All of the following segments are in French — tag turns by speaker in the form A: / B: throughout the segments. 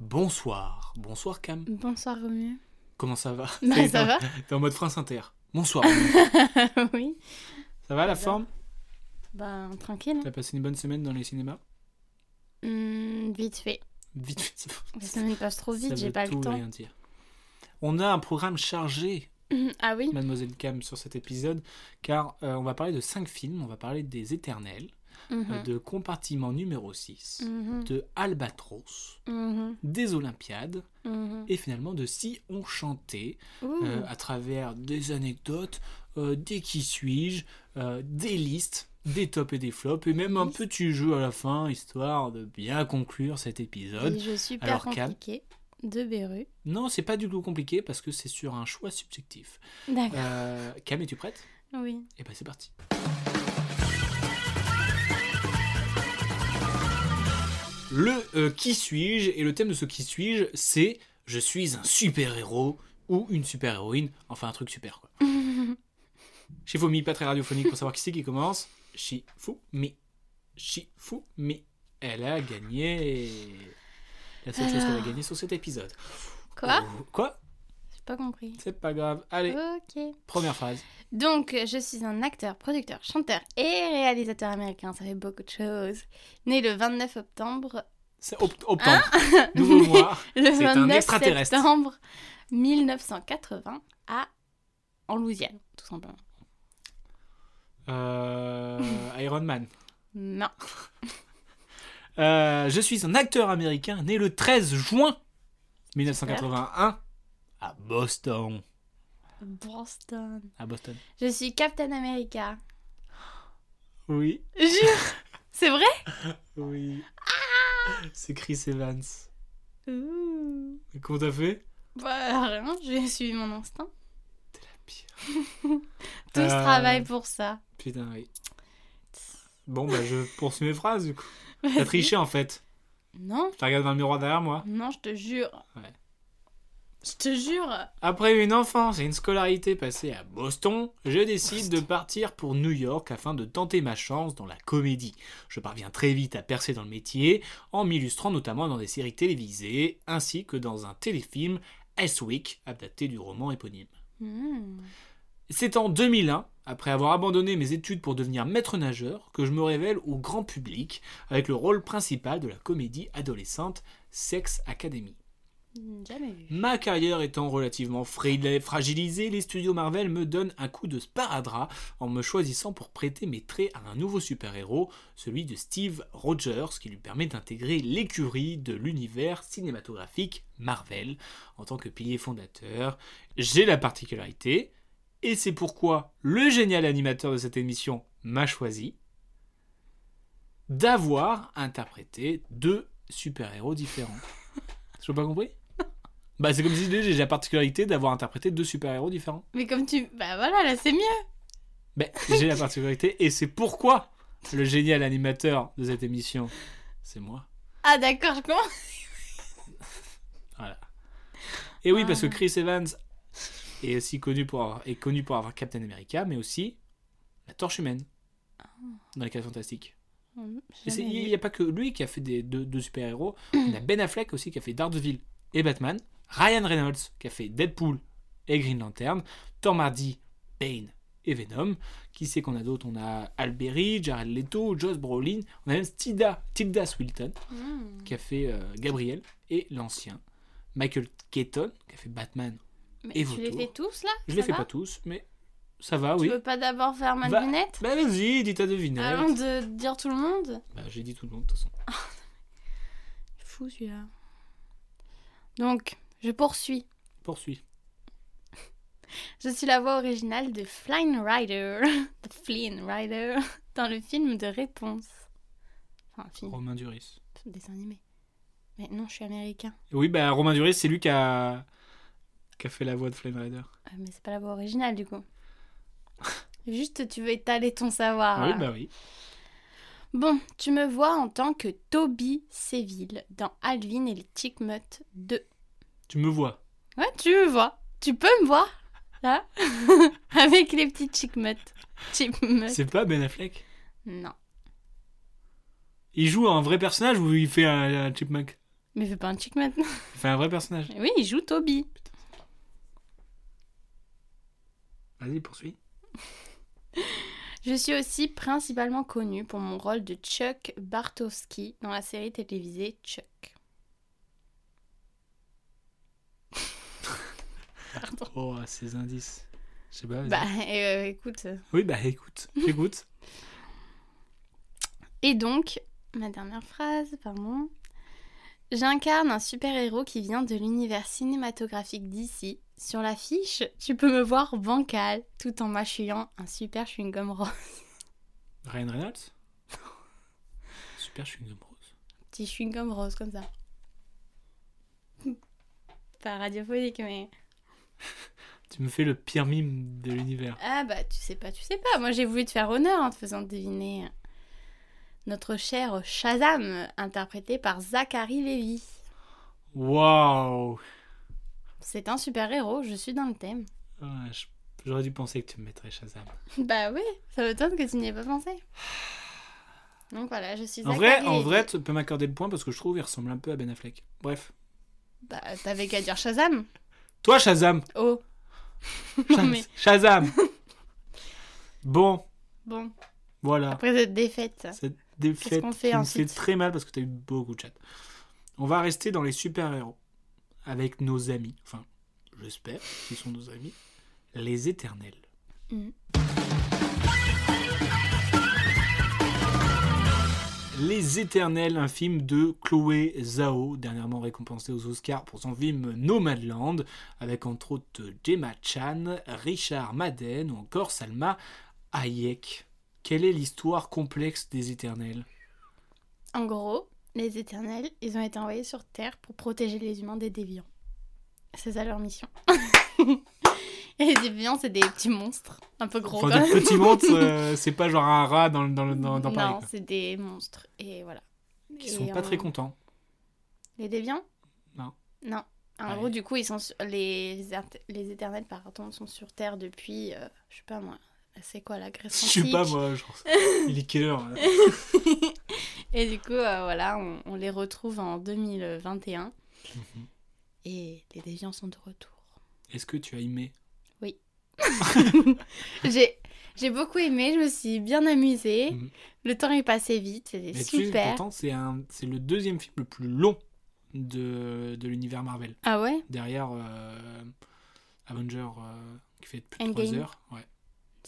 A: Bonsoir. Bonsoir Cam.
B: Bonsoir Romu.
A: Comment ça va?
B: Bah,
A: T'es
B: ça
A: en-
B: va.
A: T'es en mode France Inter. Bonsoir.
B: Oui.
A: ça va la forme?
B: Bah, tranquille.
A: T'as passé une bonne semaine dans les cinémas?
B: Hmm, vite fait.
A: Vite fait.
B: La semaine passe trop
A: Ça
B: vite, j'ai pas
A: tout
B: le temps.
A: rien dire. On a un programme chargé,
B: Ah oui
A: Mademoiselle Cam, sur cet épisode, car euh, on va parler de 5 films. On va parler des Éternels, euh,
B: Mhm.
A: de Compartiment numéro 6,
B: Mhm.
A: de Albatros,
B: Mhm.
A: des Olympiades, et finalement de Si on chantait, euh, à travers des anecdotes, euh, des qui suis-je, euh, des listes, des tops et des flops, et même un petit jeu à la fin, histoire de bien conclure cet
B: Et
A: épisode.
B: je super
A: Alors, Cam
B: compliqué. De Beru.
A: Non, c'est pas du tout compliqué parce que c'est sur un choix subjectif.
B: D'accord.
A: Cam, es-tu prête?
B: Oui.
A: Et ben c'est parti. Le euh, qui suis-je et le thème de ce qui suis-je, c'est je suis un super-héros ou une super-héroïne, enfin un truc super quoi. Shifumi, pas très radiophonique pour savoir qui c'est qui commence. Shifumi. Shifumi. Elle a gagné. La seule chose qu'elle a gagné sur cet épisode.
B: Quoi?
A: Oh, Quoi?
B: Pas compris.
A: C'est pas grave. Allez,
B: Ok.
A: première phrase.
B: Donc, je suis un acteur, producteur, chanteur et réalisateur américain. Ça fait beaucoup de choses. Né le 29 octobre.
A: C'est opt- octobre. Nouveau mois.
B: Le
A: C'est un
B: 29
A: extraterrestre.
B: septembre 1980 à. En Louisiane, tout simplement.
A: Euh, Iron Man.
B: Non.
A: Euh, je suis un acteur américain né le 13 juin 1981 à Boston.
B: Boston.
A: À Boston.
B: Je suis Captain America.
A: Oui.
B: Jure C'est vrai?
A: Oui. C'est Chris Evans.
B: Ouh.
A: Et Comment t'as fait?
B: Bah rien, j'ai suivi mon instinct.
A: Pire.
B: Tous
A: Euh,
B: travaillent pour ça.
A: Putain, oui. Bon, bah je poursuis mes phrases du coup. T'as triché en fait.
B: Non,
A: Je te regarde dans le miroir derrière moi.
B: non, je te jure.
A: Ouais.
B: Je te jure.
A: Après une enfance et une scolarité passée à Boston, je décide de partir pour New York afin de tenter ma chance dans la comédie. Je parviens très vite à percer dans le métier, en m'illustrant notamment dans des séries télévisées, ainsi que dans un téléfilm S Week, adapté du roman éponyme.
B: Hmm.
A: C'est en 2001, après avoir abandonné mes études pour devenir maître nageur, que je me révèle au grand public avec le rôle principal de la comédie adolescente Sex Academy.
B: Jamais vu.
A: Ma carrière étant relativement fra- fragilisée, les studios Marvel me donnent un coup de sparadrap en me choisissant pour prêter mes traits à un nouveau super-héros, celui de Steve Rogers, qui lui permet d'intégrer l'écurie de l'univers cinématographique Marvel en tant que pilier fondateur. J'ai la particularité, et c'est pourquoi le génial animateur de cette émission m'a choisi, d'avoir interprété deux super-héros différents. Tu pas compris? Bah c'est comme si j'ai la particularité d'avoir interprété deux super-héros différents.
B: Mais comme tu. Bah voilà, là c'est mieux.
A: Ben, j'ai la particularité et c'est pourquoi le génial animateur de cette émission, c'est moi.
B: Ah d'accord, je comprends.
A: Voilà. Et oui, parce que
B: Ah.
A: Chris Evans est aussi connu pour avoir, est connu pour avoir Captain America, mais aussi la Torche humaine dans les 4 fantastiques. C'est- il n'y a pas que lui qui a fait des deux, deux super-héros. Il y a Ben Affleck aussi qui a fait Daredevil et Batman. Ryan Reynolds qui a fait Deadpool et Green Lantern. Tom Hardy, Bane et Venom. Qui c'est qu'on a d'autres On a Alberi, Jared Leto, Josh Brolin. On a même Tilda, Tilda Swilton
B: Hmm.
A: qui a fait euh, Gabriel et l'ancien. Michael Keaton qui a fait Batman.
B: Mais
A: Et
B: tu les fais tous là?
A: Je les fais pas tous, mais ça va,
B: Tu
A: oui.
B: veux pas d'abord faire ma devinette
A: Bah vas-y, dis ta devinette.
B: Avant de dire tout le monde?
A: Bah, j'ai dit tout le monde de toute façon.
B: Fou celui-là. Donc, je poursuis.
A: Poursuis.
B: Je suis la voix originale de Flying Rider, de Flynn Rider, dans le film de Réponse. Enfin, film,
A: Romain Duris.
B: dessin animé. Mais non, je suis américain.
A: Oui, bah Romain Duris, c'est lui qui a... qui a fait la voix de Flame Rider.
B: Euh, mais c'est pas la voix originale du coup. Juste, tu veux étaler ton savoir.
A: Ah oui, bah oui.
B: Bon, tu me vois en tant que Toby Séville dans Alvin et les Chickmutt 2.
A: Tu me vois.
B: Ouais, tu me vois. Tu peux me voir Là Avec les petits Chickmutt.
A: C'est pas Ben Affleck?
B: Non.
A: Il joue un vrai personnage ou il fait un, un chipmunk
B: Mais fais pas un Chickmutt.
A: Il fait un vrai personnage.
B: oui, il joue Toby.
A: Vas-y, poursuis.
B: Je suis aussi principalement connue pour mon rôle de Chuck Bartowski dans la série télévisée Chuck. Pardon.
A: Oh, ces indices. Je sais pas.
B: Bah, euh, écoute.
A: Oui, bah écoute. J'écoute.
B: Et donc, ma dernière phrase, pardon. J'incarne un super-héros qui vient de l'univers cinématographique d'ici. Sur l'affiche, tu peux me voir bancal, tout en mâchouillant un super chewing-gum rose.
A: Ryan Reynolds? Super chewing-gum rose.
B: Petit chewing-gum rose, comme ça. Pas radiophonique, mais...
A: Tu me fais le pire mime de l'univers.
B: Ah bah, tu sais pas, tu sais pas. Moi, j'ai voulu te faire honneur en te faisant deviner notre cher Shazam, interprété par Zachary Levi.
A: Waouh
B: C'est un super-héros, je suis dans le thème.
A: Ouais, J'aurais dû penser que tu me mettrais Shazam.
B: Bah oui, ça m'étonne que tu n'y aies pas pensé. Donc voilà, je suis
A: En
B: Zachary
A: vrai, en vrai, tu peux m'accorder le point parce que je trouve qu'il ressemble un peu à Ben Affleck. Bref.
B: Bah, t'avais qu'à dire Shazam.
A: Toi, Shazam
B: Oh.
A: Shaz-
B: mais-
A: Shazam Bon,
B: Bon,
A: voilà.
B: après cette défaite.
A: Cette défaite
B: qu'on fait
A: qui me fait très mal parce que tu as eu beaucoup de chat. On va rester dans les super-héros avec nos amis, enfin, j'espère qu'ils sont nos amis, les éternels.
B: Mhm.
A: Les Éternels, un film de Chloé Zhao, dernièrement récompensé aux Oscars pour son film Nomadland, avec entre autres Gemma Chan, Richard Madden ou encore Salma Hayek. Quelle est l'histoire complexe des Éternels?
B: En gros, les éternels, ils ont été envoyés sur Terre pour protéger les humains des déviants. C'est ça leur mission. Et les déviants, c'est des petits monstres, un peu gros
A: Enfin,
B: quand
A: des
B: même.
A: petits monstres, euh, c'est pas genre un rat dans, le- dans, dans, dans Paris.
B: non, c'est des monstres. Et voilà.
A: Qui
B: Et
A: sont pas
B: on-
A: très contents.
B: Les déviants?
A: Non.
B: Non. En
A: Ouais.
B: gros, du coup, ils sont sur- les, les éternels pardon, sont sur Terre depuis, euh, je sais pas moi, c'est quoi la Grèce
A: Je sais pas
B: antique
A: moi, genre, il est quelle heure là
B: Et du coup, euh, voilà, on, on les retrouve en 2021.
A: Mhm.
B: Et les déviants sont de retour.
A: Est-ce que tu as aimé?
B: J'ai j'ai beaucoup aimé, je me suis bien amusée.
A: Mhm.
B: Le temps est passé vite, c'était
A: Mais tu sais,
B: super.
A: c'est un, c'est le deuxième film le plus long de, de l'univers Marvel.
B: Ah ouais?
A: Derrière euh, Avenger euh, qui fait plus de
B: Endgame.
A: 3 heures. Ouais,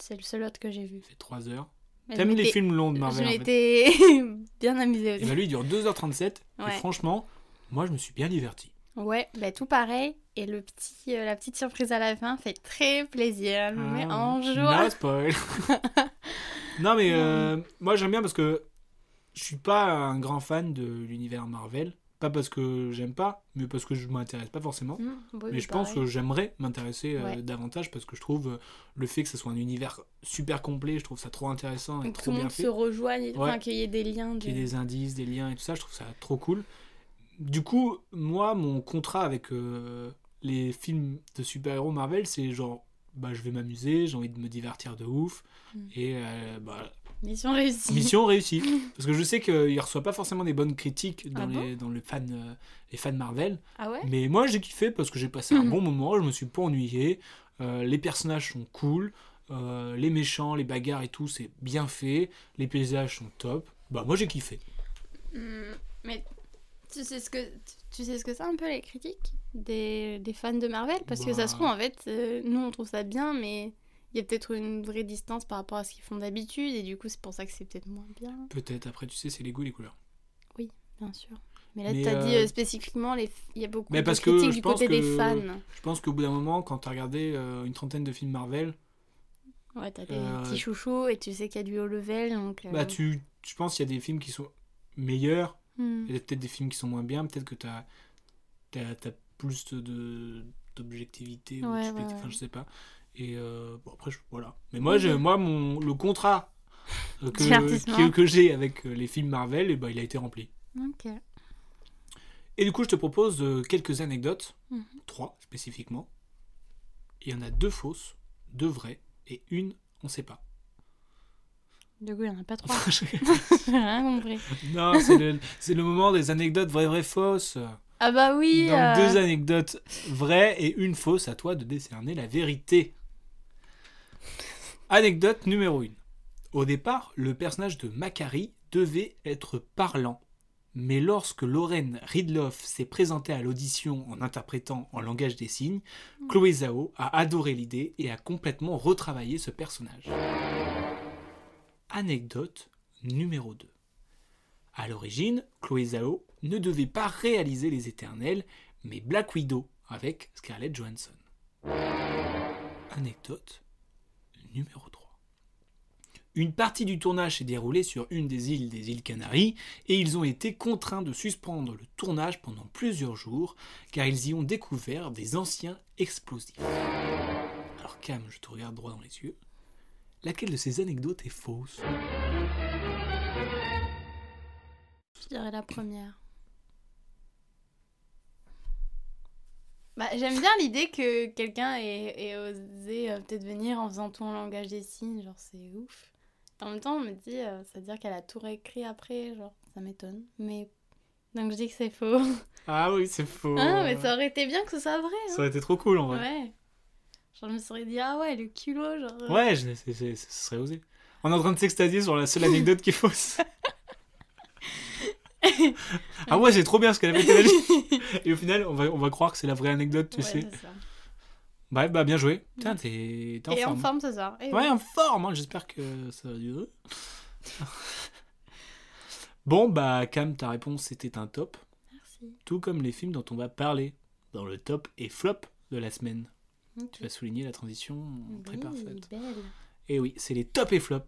B: C'est le seul autre que j'ai vu.
A: fait 3 heures. T'aimes
B: je
A: les films longs de
B: Je
A: Marvel fait.
B: m'étais bien amusée
A: Et
B: aussi.
A: bah lui, il dure 2h37.
B: Ouais.
A: Et franchement, moi, je me suis bien diverti.
B: Ouais, bah tout pareil. Et le petit, euh, la petite surprise à la fin fait très plaisir. Elle me met
A: Ah,
B: en joie.
A: No spoil. non, mais euh, moi, j'aime bien parce que je suis pas un grand fan de l'univers Marvel. Pas parce que j'aime pas, mais parce que je m'intéresse pas forcément.
B: Mmh, oui,
A: Mais je pense que j'aimerais m'intéresser euh,
B: Ouais.
A: davantage parce que je trouve euh, le fait que ce soit un univers super complet, je trouve ça trop intéressant et
B: Donc, tout
A: trop
B: le
A: bien
B: monde
A: fait.
B: se rejoigne, enfin
A: Ouais.
B: qu'il y ait des liens. de-
A: Qu'il y ait des indices, des liens et tout ça, je trouve ça trop cool. Du coup, moi, mon contrat avec euh, les films de super-héros Marvel, c'est genre, bah, je vais m'amuser, j'ai envie de me divertir de ouf.
B: Mm.
A: Et euh, bah,
B: Mission réussie.
A: mission réussie. Parce que je sais qu'il reçoit pas forcément des bonnes critiques dans,
B: Ah bon
A: les, dans le fan, euh, les fans Marvel.
B: Ah ouais?
A: Mais moi, j'ai kiffé parce que j'ai passé un
B: Mhm.
A: bon moment, je me suis pas ennuyé. Euh, les personnages sont cool, euh, les méchants, les bagarres et tout, c'est bien fait. Les paysages sont top. Bah, moi, j'ai kiffé.
B: Hmm, Mais tu sais ce que tu sais ce que c'est un peu les critiques des, des fans de Marvel? Parce que ça se
A: Bah.
B: trouve en fait euh, nous on trouve ça bien mais il y a peut-être une vraie distance par rapport à ce qu'ils font d'habitude et du coup c'est pour ça que c'est peut-être moins bien
A: Peut-être, après, tu sais, c'est les goûts et les couleurs.
B: bien sûr. Mais là tu as dit
A: euh,
B: euh, spécifiquement les il y a beaucoup
A: Mais
B: de
A: parce que
B: critiques du
A: pense
B: côté des
A: que-
B: fans.
A: Je pense qu'au bout d'un moment, quand t'as regardé euh, une trentaine de films Marvel,
B: Ouais, t'as des petits chouchous et tu sais qu'il y a du haut level donc
A: bah, tu, je pense qu'il y a des films qui sont meilleurs
B: Hmm.
A: Il y a peut-être des films qui sont moins bien, peut-être que tu as, plus de d'objectivité, ou
B: Ouais, ouais,
A: enfin je sais pas. Et euh, bon, après, je- voilà. Mais moi, j'ai- moi mon, le contrat euh, que, que, que j'ai avec euh, les films Marvel, et ben, il a été rempli.
B: Ok.
A: Et du coup, je te propose quelques anecdotes,
B: Mhm.
A: trois spécifiquement. Il y en a deux fausses, deux vraies, et une, on sait pas.
B: Du coup, il n'y en a pas trois. J'ai rien compris.
A: non, c'est le, le moment des anecdotes vraies, vraies, fausses.
B: Ah bah oui.
A: Donc
B: euh,
A: deux anecdotes vraies et une fausse, à toi de décerner la vérité. Anecdote numéro 1. Au départ, le personnage de Macari devait être parlant. Mais lorsque Lauren Ridloff s'est présentée à l'audition en interprétant en langage des signes, Chloé Zhao a adoré l'idée et a complètement retravaillé ce personnage. Anecdote numéro 2. À l'origine, Chloé Zhao ne devait pas réaliser Les Éternels, mais Black Widow avec Scarlett Johansson. Anecdote numéro 3. Une partie du tournage s'est déroulée sur une des îles des îles Canaries et ils ont été contraints de suspendre le tournage pendant plusieurs jours car ils y ont découvert des anciens explosifs. Alors Cam, je te regarde droit dans les yeux. Laquelle de ces anecdotes est fausse?
B: Je dirais la première. Bah, J'aime bien l'idée que quelqu'un ait, ait osé euh, peut-être venir en faisant tout en langage des signes, genre c'est ouf. En même temps, on me dit, euh, ça veut dire qu'elle a tout réécrit après, genre ça m'étonne. Mais donc je dis que c'est faux.
A: Ah oui, c'est faux.
B: Ah, mais ça aurait été bien que ce soit vrai.
A: Ça
B: Hein.
A: aurait été trop cool en vrai.
B: Ouais. Genre je me serais dit, ah ouais, le culot, genre. euh,
A: Ouais, je, ce serait osé. On est en train de s'extasier sur la seule anecdote qui est fausse. ah ouais, c'est trop bien ce qu'elle avait vie. Et au final, on va, on va croire que c'est la vraie anecdote, tu
B: Ouais,
A: sais.
B: c'est ça.
A: Bah, bah bien joué. Putain, t'es en
B: Et
A: forme.
B: en forme ce soir. Et
A: Ouais, en forme. hein. J'espère que ça va durer. bon, bah Cam, ta réponse c'était un top.
B: Merci.
A: Tout comme les films dont on va parler dans le top et flop de la semaine. Tu vas souligner la transition très parfaite.
B: belle.
A: Et oui, c'est les top et flop.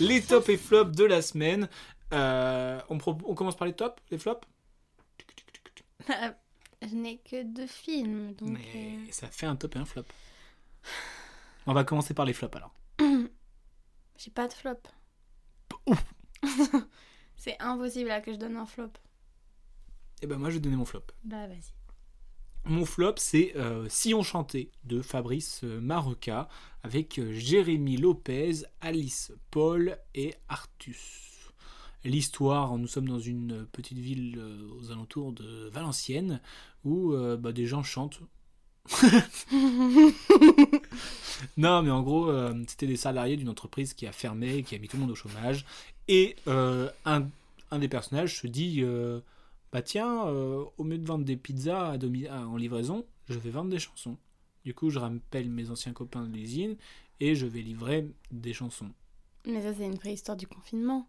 A: Les top et flop de la semaine. Euh, on, commence par les tops, les flops
B: Je n'ai que deux films, donc.
A: Mais ça fait un top et un flop. On va commencer par les flops alors.
B: euh, J'ai pas de flop. C'est impossible là que je donne un flop.
A: Et ben moi je vais donner mon flop.
B: Bah vas-y.
A: Mon flop c'est euh, Si on chantait de Fabrice euh, Marocca avec euh, Jérémy Lopez, Alice Paul et Artus. L'histoire, nous sommes dans une petite ville euh, aux alentours de Valenciennes où euh, bah, des gens chantent. non, mais en gros, euh, c'était des salariés d'une entreprise qui a fermé, qui a mis tout le monde au chômage. Et un, un des personnages se dit Bah tiens, euh, au lieu de vendre des pizzas à domi- en livraison, je vais vendre des chansons. Du coup, je rappelle mes anciens copains de l'usine et je vais livrer des chansons.
B: Mais ça, c'est une vraie histoire du confinement.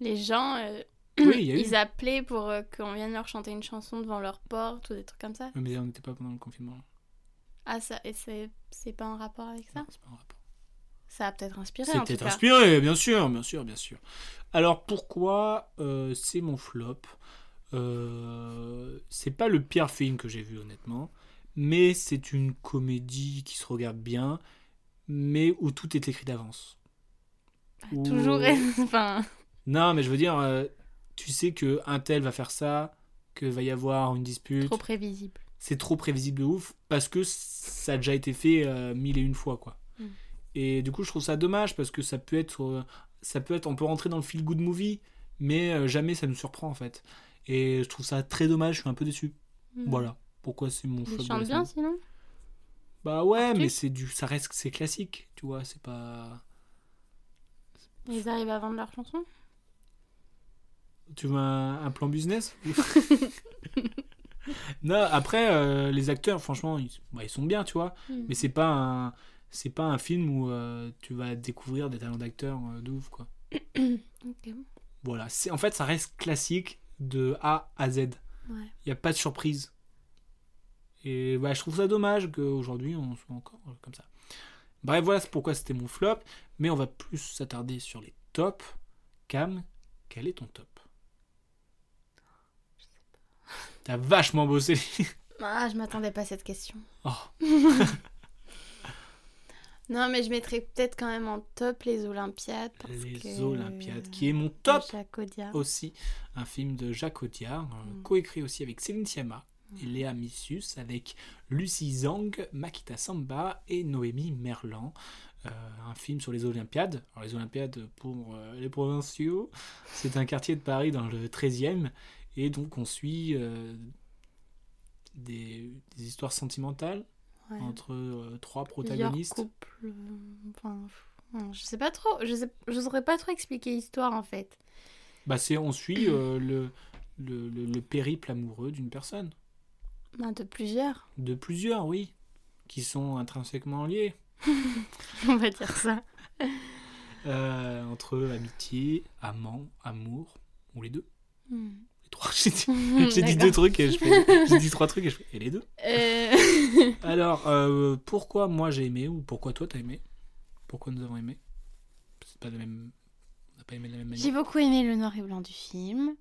B: Les gens, euh,
A: Oui, il y a eu.
B: ils appelaient pour euh, qu'on vienne leur chanter une chanson devant leur porte ou des trucs comme ça.
A: Mais on n'était pas pendant le confinement.
B: Ah, ça, et c'est pas en rapport avec ça?
A: C'est pas un rapport.
B: Ça a peut-être inspiré
A: C'est
B: en
A: peut-être inspiré, bien sûr, bien sûr, bien sûr. Alors pourquoi c'est mon flop? Euh, C'est pas le pire film que j'ai vu honnêtement, mais c'est une comédie qui se regarde bien, mais où tout est écrit d'avance. Où-
B: Toujours, enfin,
A: Non, mais je veux dire, euh, tu sais que un tel va faire ça, que va y avoir une dispute.
B: trop prévisible.
A: c'est trop prévisible de ouf parce que ça a déjà été fait euh, mille et une fois quoi.
B: Mm.
A: Et du coup, je trouve ça dommage parce que ça peut être ça peut être on peut rentrer dans le feel good movie mais jamais ça nous surprend en fait. Et je trouve ça très dommage, je suis un peu déçu.
B: Mm.
A: Voilà, pourquoi c'est mon la
B: chantent bien sinon
A: Bah ouais, mais c'est du ça reste c'est classique, tu vois, c'est pas
B: Ils arrivent à vendre leurs chansons
A: tu veux un, un plan business Non, après euh, les acteurs franchement, ils, bah, ils sont bien, tu vois.
B: Mm.
A: Mais c'est pas un c'est pas un film où euh, tu vas découvrir des talents d'acteurs euh, de ouf quoi.
B: Ok.
A: Voilà, c'est en fait ça reste classique de A à Z.
B: Ouais.
A: Il y a pas de surprise. Et bah, je trouve ça dommage qu'aujourd'hui on soit encore euh, comme ça. Bref, voilà pourquoi c'était mon flop, mais on va plus s'attarder sur les top. Cam, quel est ton top? T'as vachement bossé.
B: Ah, je m'attendais pas à cette question.
A: Oh.
B: non, mais je mettrais peut-être quand même en top les Olympiades. Parce
A: Les
B: que...
A: Olympiades, qui est mon top aussi. Un film de Jacques Audiard, euh,
B: Mm.
A: coécrit aussi avec Céline Sciamma et Léa Missus, avec Lucie Zhang, Makita Samba et Noémie Merlan. Euh, un film sur les Olympiades. Alors, les Olympiades pour euh, les provinciaux, c'est un quartier de Paris dans le 13e. Et donc, on suit euh, des, des histoires sentimentales
B: Ouais.
A: entre euh, trois protagonistes.
B: couples, euh, enfin, je sais pas trop. Je sais, je saurais pas trop expliquer l'histoire en fait.
A: Bah, c'est, on suit euh, le, le, le- le périple amoureux d'une personne.
B: Ben, de plusieurs,
A: De plusieurs, oui, qui sont intrinsèquement liés.
B: on va dire ça.
A: Euh, entre amitié, amant, amour, ou les deux.
B: Hmm.
A: Trois. J'ai dit, j'ai dit deux trucs et je fais. J'ai dit trois trucs et je fais. Et les deux
B: Euh,
A: Alors, euh, pourquoi moi j'ai aimé ou pourquoi toi t'as aimé? Pourquoi nous avons aimé? C'est pas la même. On n'a pas aimé de la même manière.
B: J'ai beaucoup aimé le noir et blanc du film.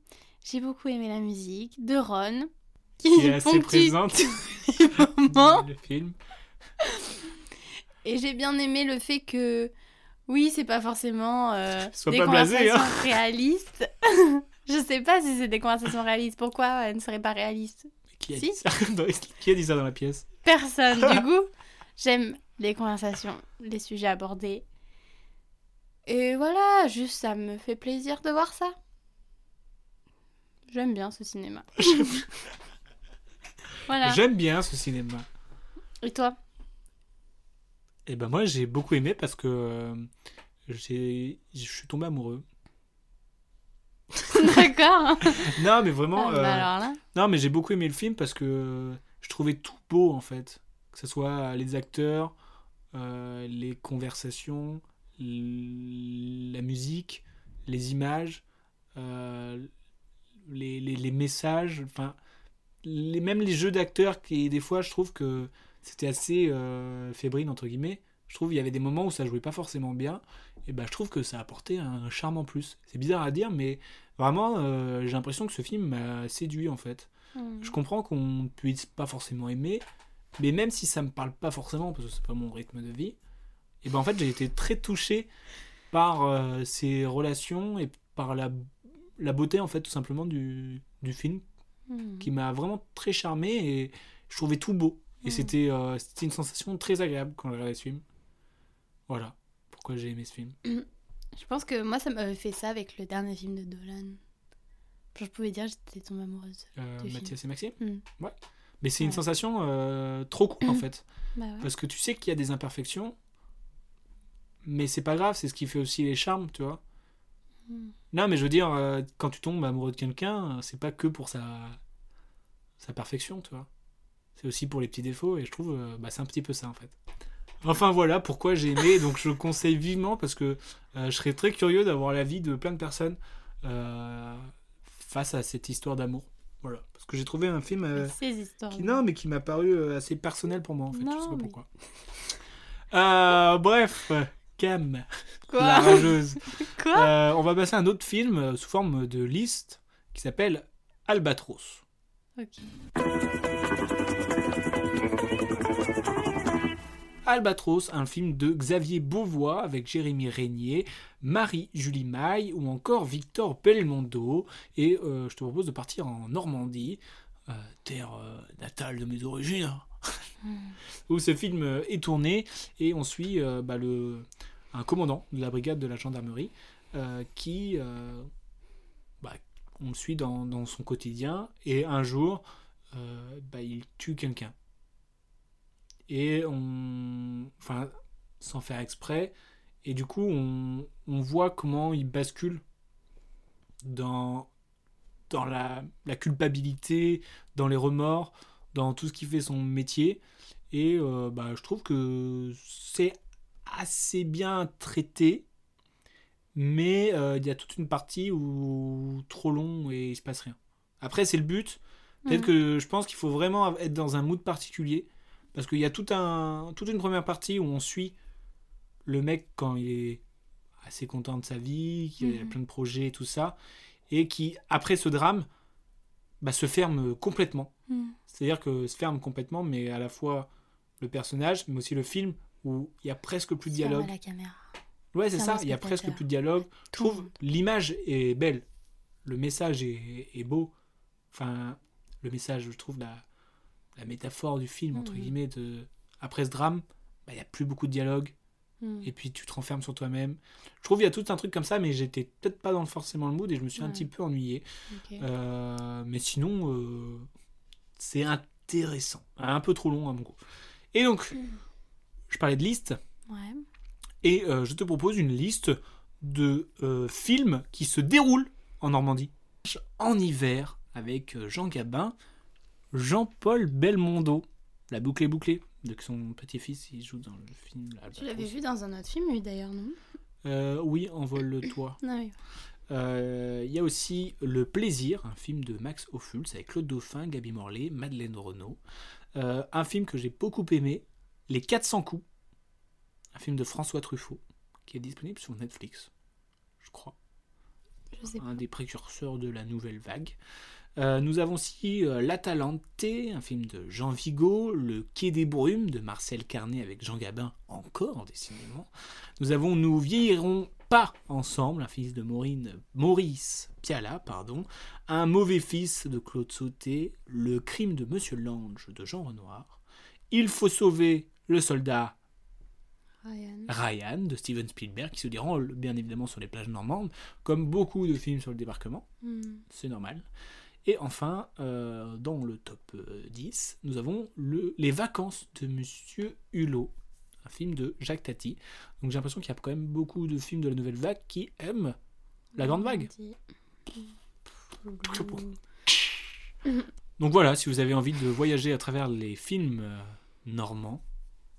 B: J'ai beaucoup aimé la musique de Ron.
A: Qui est assez présente dans le film.
B: Et j'ai bien aimé le fait que, oui, c'est pas forcément euh,
A: Sois
B: des
A: pas blasé,
B: conversations
A: hein.
B: réalistes. Je sais pas si c'est des conversations réalistes. Pourquoi elles ne seraient pas réalistes
A: Qui a,
B: Si.
A: dit ça dans- qui a dit ça dans la pièce
B: Personne. du coup, j'aime les conversations, les sujets abordés. Et voilà, juste ça me fait plaisir de voir ça. J'aime bien ce cinéma. voilà.
A: J'aime bien ce cinéma.
B: Et toi?
A: Et ben moi j'ai beaucoup aimé parce que euh, je suis tombé amoureux.
B: D'accord.
A: Non mais vraiment.
B: Ah, bah
A: euh,
B: alors là.
A: Non, mais j'ai beaucoup aimé le film parce que je trouvais tout beau en fait. Que ce soit les acteurs, euh, les conversations, la musique, les images, euh, les, les- les messages, enfin, les, même les jeux d'acteurs qui, des fois, je trouve que c'était assez euh, fébrile, entre guillemets. Je trouve qu'il y avait des moments où ça jouait pas forcément bien. Et ben, je trouve que ça apportait un charme en plus. C'est bizarre à dire, mais vraiment, euh, j'ai l'impression que ce film m'a séduit en fait.
B: Hmm.
A: Je comprends qu'on ne puisse pas forcément aimer, mais même si ça me parle pas forcément, parce que c'est pas mon rythme de vie, et ben en fait j'ai été très touché par euh, ces relations et par la, la beauté en fait tout simplement du, du film,
B: Hmm.
A: qui m'a vraiment très charmé et je trouvais tout beau. Et c'était euh, c'était une sensation très agréable quand je regardais ce film. Voilà pourquoi j'ai aimé ce film.
B: Je pense que moi, ça m'avait fait ça avec le dernier film de Dolan. Je pouvais dire que j'étais tombée amoureuse.
A: Euh,
B: film.
A: Mathias et Maxime?
B: Mhm.
A: Ouais. Mais c'est une sensation euh, trop cool en fait.
B: Bah ouais.
A: Parce que tu sais qu'il y a des imperfections, mais c'est pas grave, c'est ce qui fait aussi les charmes, tu vois.
B: Hmm.
A: Non, mais je veux dire, euh, quand tu tombes amoureux de quelqu'un, c'est pas que pour sa, sa perfection, tu vois. C'est aussi pour les petits défauts, et je trouve, euh, bah, c'est un petit peu ça en fait. Enfin voilà pourquoi j'ai aimé, donc je le conseille vivement parce que euh, je serais très curieux d'avoir l'avis de plein de personnes euh, face à cette histoire d'amour. Voilà, parce que j'ai trouvé un film euh,
B: Ces histoires.
A: qui, non, mais qui m'a paru assez personnel pour moi en fait. je sais pas
B: mais-
A: pourquoi. Bref, Cam,
B: Quoi
A: la rageuse.
B: Quoi
A: on va passer à un autre film sous forme de liste qui s'appelle Albatros.
B: Ok.
A: Albatros, un film de Xavier Beauvois avec Jérémy Régnier, Marie-Julie Maille ou encore Victor Belmondo. Et euh, je te propose de partir en Normandie, euh, terre euh, natale de mes origines, hein, où ce film est tourné et on suit bah, le, un commandant de la brigade de la gendarmerie qui, bah, on le suit dans, dans son quotidien. Et un jour, euh, bah, il tue quelqu'un et on enfin sans faire exprès. Et du coup on, on voit comment il bascule dans dans la, la culpabilité dans les remords dans tout ce qui fait son métier. Et euh, bah, je trouve que c'est assez bien traité. Mais euh, il y a toute une partie où trop long et il se passe rien. Après c'est le but. Peut-être
B: Mhm.
A: que je pense qu'il faut vraiment être dans un mood particulier parce qu'il y a tout un, toute une première partie où on suit le mec quand il est assez content de sa vie, qui a
B: Mhm.
A: plein de projets, tout ça, et qui, après ce drame, bah, se ferme complètement.
B: Mm.
A: C'est-à-dire que se ferme complètement, mais à la fois le personnage, mais aussi le film, où il y a presque plus de dialogue.
B: à la caméra.
A: Ouais, c'est ça, il y a presque plus de dialogue. Je trouve l'image est belle, le message est, est beau. Enfin, le message, je trouve la, la métaphore du film, entre
B: Mhm.
A: guillemets, de... après ce drame, bah, il n'y a plus beaucoup de dialogue,
B: Mm.
A: et puis tu te renfermes sur toi-même. Je trouve qu'il y a tout un truc comme ça, mais j'étais peut-être pas dans forcément le mood, et je me suis un petit peu ennuyé. Euh, mais sinon, euh, c'est intéressant. Un peu trop long à mon goût. Et donc, je parlais de liste,
B: Ouais.
A: et euh, je te propose une liste de films qui se déroulent en Normandie. En hiver, avec Jean Gabin, Jean-Paul Belmondo. La boucle est bouclée. De son petit-fils, il joue dans le film.
B: Tu l'avais vu dans un autre film, lui, d'ailleurs, non?
A: Euh, Oui, Envole-toi.
B: Ah oui.
A: Euh, Il y a aussi Le Plaisir, un film de Max Ophuls avec Claude Dauphin, Gaby Morlet, Madeleine Renaud. Euh, un film que j'ai beaucoup aimé, Les 400 coups, un film de François Truffaut, qui est disponible sur Netflix, je crois.
B: Je sais pas.
A: Un des précurseurs de la nouvelle vague. Euh, nous avons aussi euh, L'Atalante, un film de Jean Vigo, Le Quai des Brumes de Marcel Carnet avec Jean Gabin, encore décidément. Nous avons Nous vieillirons pas ensemble, un fils de Maureen, Maurice Piala, pardon, Un mauvais fils de Claude Sauté, Le crime de Monsieur Lange de Jean Renoir, Il faut sauver le soldat
B: Ryan.
A: Ryan de Steven Spielberg, qui se déroule bien évidemment sur les plages normandes, comme beaucoup de films sur le débarquement
B: Mm.
A: c'est normal. Et enfin, euh, dans le top euh, 10, nous avons le, Les vacances de Monsieur Hulot, un film de Jacques Tati. Donc j'ai l'impression qu'il y a quand même beaucoup de films de la nouvelle vague qui aiment la grande vague. Donc voilà, si vous avez envie de voyager à travers les films euh, normands,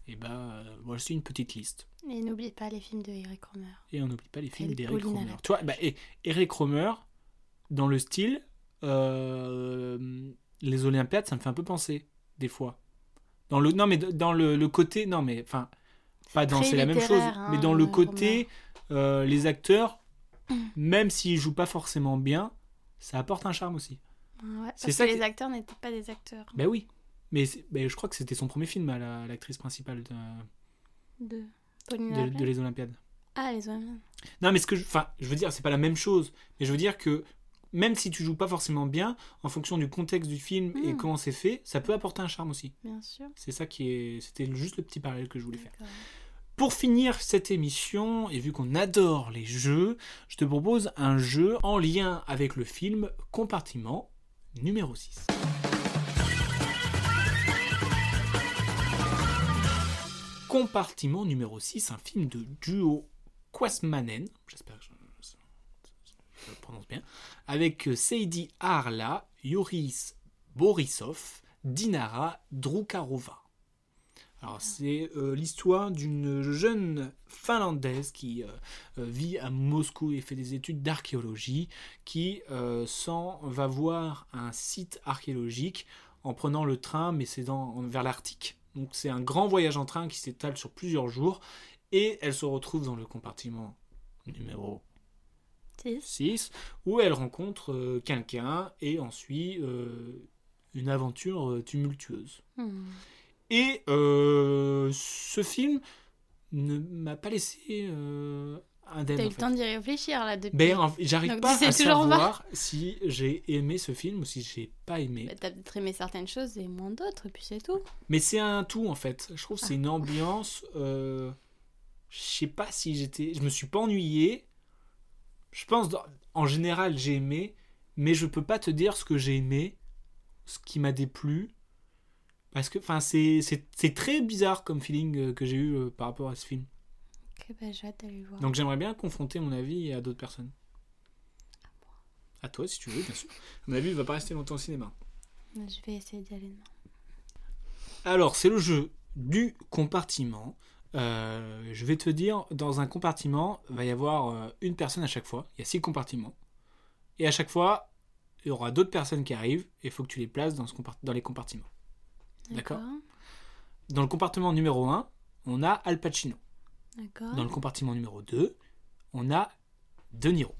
A: et ben euh, voici une petite liste.
B: Et n'oublie pas les films de Eric Romer.
A: Et on n'oublie pas les films d'Eric Romer. Tu vois, bah, et Eric Romer, dans le style, euh, les Olympiades, ça me fait un peu penser, des fois. Dans le, non, mais dans le, le côté, non, mais enfin, pas dans c'est la même chose,
B: hein,
A: mais dans le
B: euh,
A: côté, euh, les acteurs, même s'ils jouent pas forcément bien, ça apporte un charme aussi.
B: Ouais,
A: C'est
B: parce
A: ça
B: que les acteurs n'étaient pas des acteurs.
A: Ben oui, mais, ben, je crois que c'était son premier film, à la- l'actrice principale de,
B: De
A: les Olympiades.
B: Ah, les hommes.
A: Non, mais ce que je, enfin, je veux dire, c'est pas la même chose. Mais je veux dire que même si tu joues pas forcément bien, en fonction du contexte du film et
B: Mm.
A: comment c'est fait, ça peut apporter un charme aussi.
B: Bien sûr.
A: C'est ça qui est, c'était juste le petit parallèle que je voulais faire. Pour finir cette émission, et vu qu'on adore les jeux, je te propose un jeu en lien avec le film Compartiment numéro 6. Compartiment numéro 6, un film de duo Kwasmanen, j'espère que je, je le prononce bien, avec Seidi Arla, Yoris Borisov, Dinara Drukarova. Alors, c'est euh, l'histoire d'une jeune Finlandaise qui euh, euh, vit à Moscou et fait des études d'archéologie, qui euh, s'en va voir un site archéologique en prenant le train, mais c'est dans- vers l'Arctique. Donc, c'est un grand voyage en train qui s'étale sur plusieurs jours, et elle se retrouve dans le compartiment numéro
B: Six.
A: 6, où elle rencontre euh, quelqu'un et ensuite euh, une aventure euh, tumultueuse.
B: Hmm.
A: Et ce film ne m'a pas laissé indemne.
B: T'as eu le temps d'y réfléchir là depuis.
A: Ben, en- j'arrive pas
B: tu sais
A: à savoir si j'ai aimé ce film ou si j'ai pas aimé.
B: Bah, T'as peut-être aimé certaines choses et moins d'autres, et puis c'est tout.
A: Mais c'est un tout en fait. Je trouve que
B: Ah.
A: c'est une ambiance. je sais pas si j'étais. Je me suis pas ennuyé. Je pense en général j'ai aimé, mais je peux pas te dire ce que j'ai aimé, ce qui m'a déplu. Parce que enfin c'est très bizarre comme feeling euh, que j'ai eu euh, par rapport à ce film.
B: Ok, bah j'ai hâte d'aller voir.
A: Donc j'aimerais bien confronter mon avis à d'autres personnes. À toi si tu veux, bien sûr. Mon avis il va pas rester longtemps au cinéma.
B: Je vais essayer d'y aller demain.
A: Alors, c'est le jeu du compartiment. Euh, je vais te dire, dans un compartiment, il va y avoir euh, une personne à chaque fois. Il y a six compartiments. Et à chaque fois, il y aura d'autres personnes qui arrivent et il faut que tu les places dans, ce compart- dans les compartiments. D'accord? Dans le compartiment numéro 1, on a Al Pacino.
B: D'accord.
A: Dans le compartiment numéro 2, on a De Niro.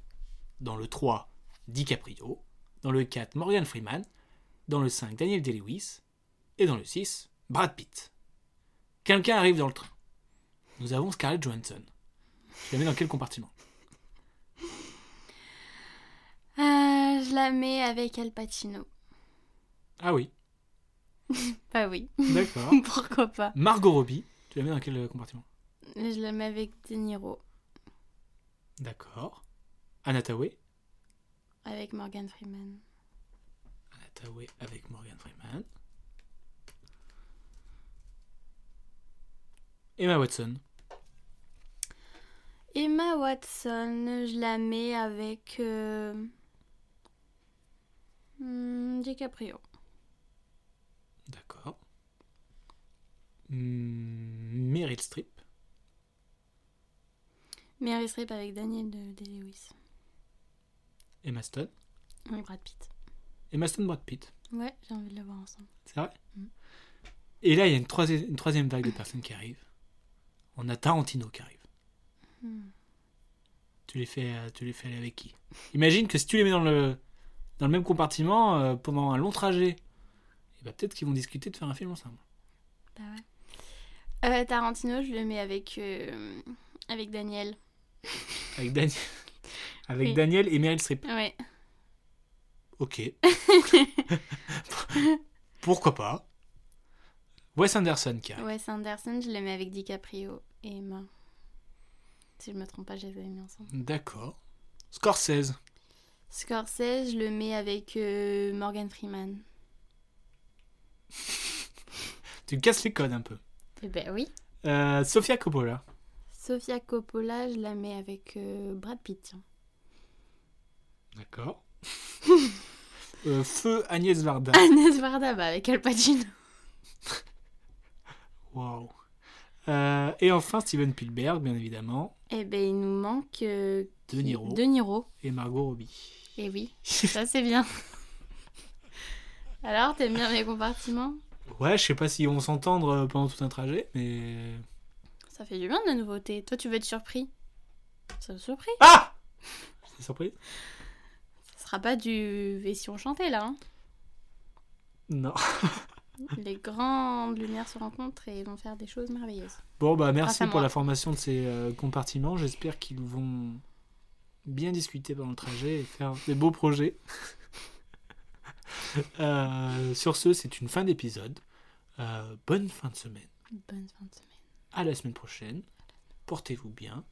A: Dans le 3, DiCaprio. Dans le 4, Morgan Freeman. Dans le 5, Daniel Day-Lewis. Et dans le 6, Brad Pitt. Quelqu'un arrive dans le train. Nous avons Scarlett Johansson. Tu la mets dans quel compartiment?
B: Ah, je la mets avec Al Pacino.
A: Ah oui,
B: Bah oui.
A: d'accord.
B: Pourquoi pas?
A: Margot Robbie, tu la mets dans quel euh, compartiment?
B: Je la mets avec De Niro.
A: D'accord. Anna Tawai
B: Avec Morgan Freeman.
A: Anna Tawai avec Morgan Freeman. Emma Watson?
B: Emma Watson, je la mets avec euh, hmm, DiCaprio.
A: D'accord. Hmm, Meryl Streep.
B: Meryl Streep avec Daniel de- Day-Lewis.
A: Emma Stone.
B: Avec Brad Pitt.
A: Emma Stone, Brad Pitt.
B: Ouais, j'ai envie de la voir ensemble.
A: C'est vrai?
B: Mm.
A: Et là, il y a une troisième, une troisième vague de personnes qui arrivent. On a Tarantino qui arrive.
B: Hmm.
A: Tu les fais, euh, tu les fais aller avec qui? Imagine que si tu les mets dans le, dans le même compartiment euh, pendant un long trajet, et bah, peut-être qu'ils vont discuter de faire un film ensemble.
B: Bah ouais. Euh, Tarantino, je le mets avec, euh, avec Daniel.
A: Avec Daniel, avec
B: Oui.
A: Daniel et Meryl Streep.
B: Ouais.
A: Ok. Pourquoi pas? Wes Anderson qui.
B: Wes Anderson, je le mets avec DiCaprio et Emma. Si je me trompe pas, je les avais mis ensemble.
A: D'accord. Scorsese.
B: Scorsese, je le mets avec euh, Morgan Freeman.
A: Tu casses les codes un peu.
B: Eh ben oui.
A: Euh, Sofia Coppola.
B: Sofia Coppola, je la mets avec euh, Brad Pitt.
A: D'accord. Euh, Feu Agnès Varda.
B: Agnès Varda, bah, avec Al Pacino.
A: Waouh. Euh, et enfin Steven Spielberg, bien évidemment,
B: Eh ben il nous manque euh,
A: De Niro
B: De Niro.
A: et Margot Robbie.
B: Eh oui, ça c'est bien. Alors, t'aimes bien mes compartiments?
A: Ouais, je sais pas si on s'entendre euh, pendant tout un trajet, mais.
B: Ça fait du bien de la nouveauté. Toi, tu veux être surpris? Ça surpris
A: Ah C'est surprise?
B: Ce sera pas du Vession chanté là. hein?
A: Non.
B: Les grandes lumières se rencontrent et vont faire des choses merveilleuses.
A: Bon, bah merci pour la formation de ces euh, compartiments. J'espère qu'ils vont bien discuter pendant le trajet et faire des beaux projets. Euh, sur ce, c'est une fin d'épisode. Euh, bonne fin de semaine.
B: Bonne fin de semaine.
A: À la semaine prochaine. Portez-vous bien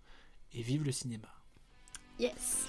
A: et vive le cinéma.
B: Yes